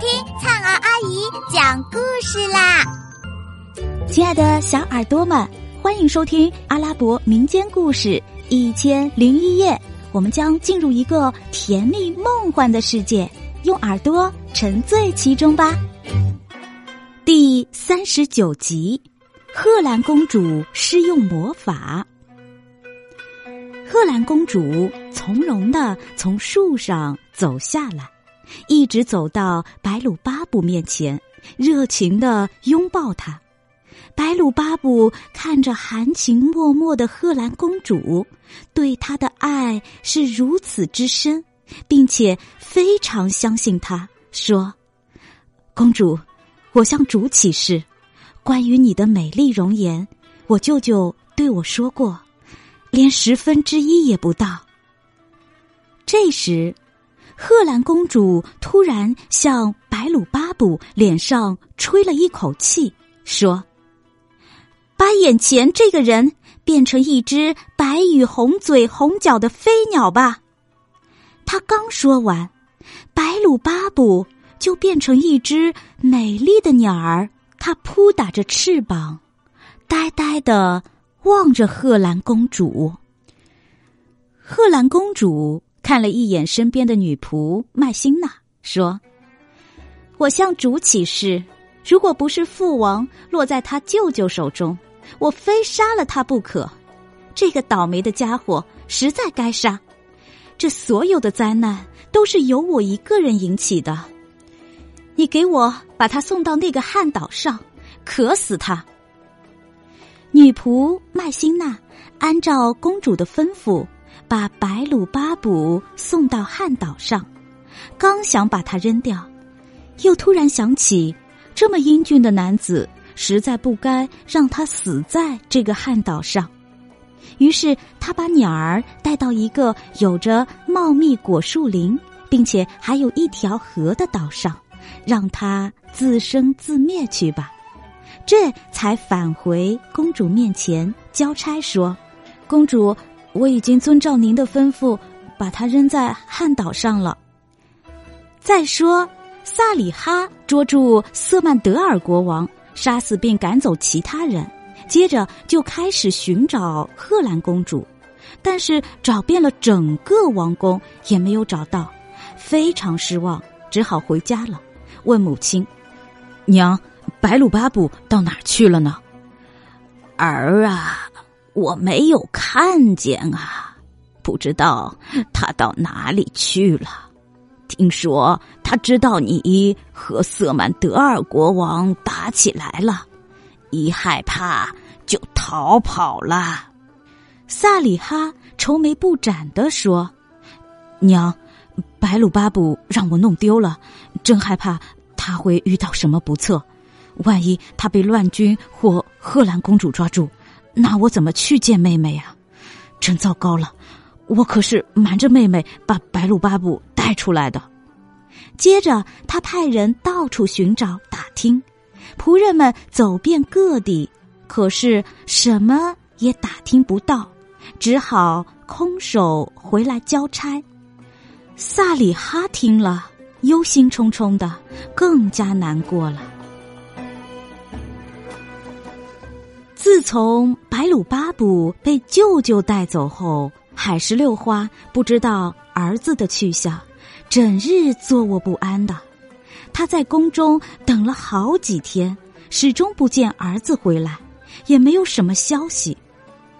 听灿儿阿姨讲故事啦！亲爱的小耳朵们，欢迎收听阿拉伯民间故事一千零一夜。我们将进入一个甜蜜梦幻的世界，用耳朵沉醉其中吧。第三十九集，贺兰公主施用魔法。贺兰公主从容的从树上走下来，一直走到白鲁巴布面前，热情的拥抱他。白鲁巴布看着含情脉脉的贺兰公主，对她的爱是如此之深，并且非常相信她，说：“公主，我向主起誓，关于你的美丽容颜，我舅舅对我说过。”连十分之一也不到。这时，贺兰公主突然向白鲁巴布脸上吹了一口气，说：“把眼前这个人变成一只白羽红嘴红脚的飞鸟吧。”他刚说完，白鲁巴布就变成一只美丽的鸟儿，它扑打着翅膀，呆呆的。望着贺兰公主，贺兰公主看了一眼身边的女仆麦辛娜，说：“我向主起誓，如果不是父王落在他舅舅手中，我非杀了他不可。这个倒霉的家伙实在该杀。这所有的灾难都是由我一个人引起的。你给我把他送到那个旱岛上，渴死他。”女仆麦辛娜按照公主的吩咐，把白鲁巴卜送到汉岛上。刚想把他扔掉，又突然想起，这么英俊的男子实在不该让他死在这个汉岛上。于是，他把鸟儿带到一个有着茂密果树林，并且还有一条河的岛上，让它自生自灭去吧。这才返回公主面前交差说：“公主，我已经遵照您的吩咐，把它扔在汉岛上了。再说，萨里哈捉住瑟曼德尔国王，杀死并赶走其他人，接着就开始寻找赫兰公主，但是找遍了整个王宫也没有找到，非常失望，只好回家了。问母亲：娘。”白鲁巴布到哪儿去了呢？儿啊，我没有看见啊，不知道他到哪里去了。听说他知道你和瑟曼德尔国王打起来了，一害怕就逃跑了。萨里哈愁眉不展的说：“娘，白鲁巴布让我弄丢了，真害怕他会遇到什么不测。”万一他被乱军或贺兰公主抓住，那我怎么去见妹妹呀？真糟糕了！我可是瞒着妹妹把白鲁巴布带出来的。接着，他派人到处寻找打听，仆人们走遍各地，可是什么也打听不到，只好空手回来交差。萨里哈听了，忧心忡忡的，更加难过了。自从白鲁巴布被舅舅带走后，海石榴花不知道儿子的去向，整日坐卧不安的。他在宫中等了好几天，始终不见儿子回来，也没有什么消息。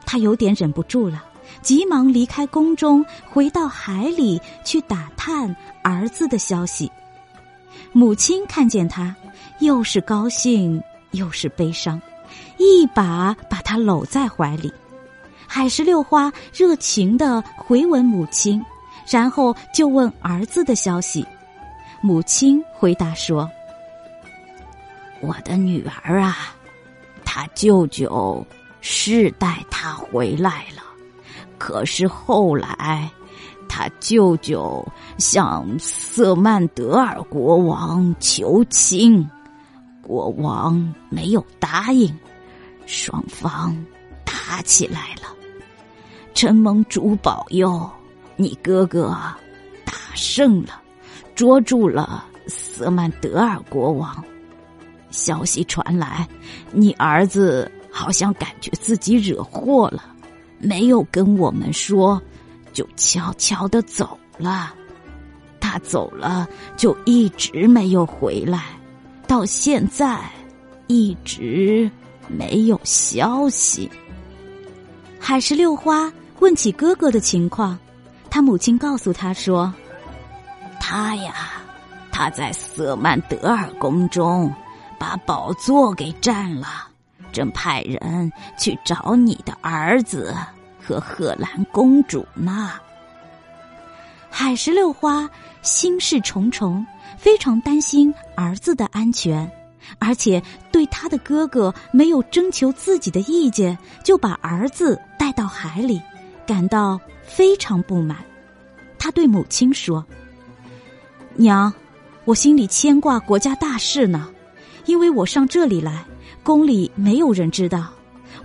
他有点忍不住了，急忙离开宫中，回到海里去打探儿子的消息。母亲看见他，又是高兴又是悲伤。一把把他搂在怀里，海石榴花热情的回吻母亲，然后就问儿子的消息。母亲回答说：“我的女儿啊，他舅舅是带他回来了，可是后来他舅舅向瑟曼德尔国王求亲，国王没有答应。”双方打起来了，承蒙主保佑，你哥哥打胜了，捉住了瑟曼德尔国王。消息传来，你儿子好像感觉自己惹祸了，没有跟我们说，就悄悄的走了。他走了，就一直没有回来，到现在一直没有消息。海石榴花问起哥哥的情况，他母亲告诉他说：“他呀，他在瑟曼德尔宫中。”把宝座给占了，正派人去找你的儿子和贺兰公主呢。海石榴花心事重重，非常担心儿子的安全，而且对他的哥哥没有征求自己的意见就把儿子带到海里，感到非常不满。他对母亲说：“娘，我心里牵挂国家大事呢。”因为我上这里来，宫里没有人知道。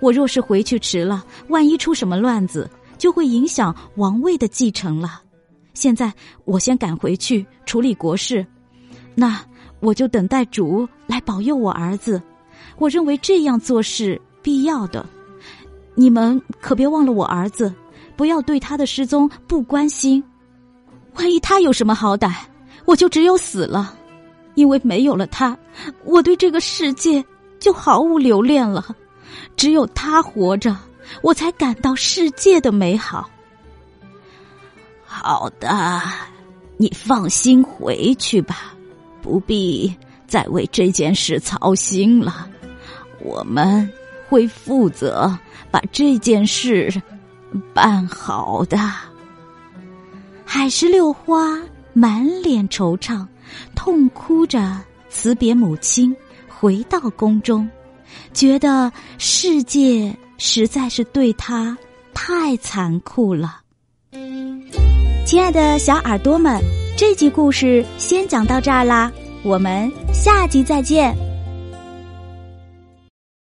我若是回去迟了，万一出什么乱子，就会影响王位的继承了。现在我先赶回去处理国事，那我就等待主来保佑我儿子。我认为这样做是必要的。你们可别忘了我儿子，不要对他的失踪不关心。万一他有什么好歹，我就只有死了。因为没有了他，我对这个世界就毫无留恋了。只有他活着，我才感到世界的美好。好的，你放心回去吧，不必再为这件事操心了。我们会负责把这件事办好的。海石榴花满脸惆怅。痛哭着辞别母亲，回到宫中，觉得世界实在是对他太残酷了。亲爱的小耳朵们，这集故事先讲到这儿啦，我们下集再见。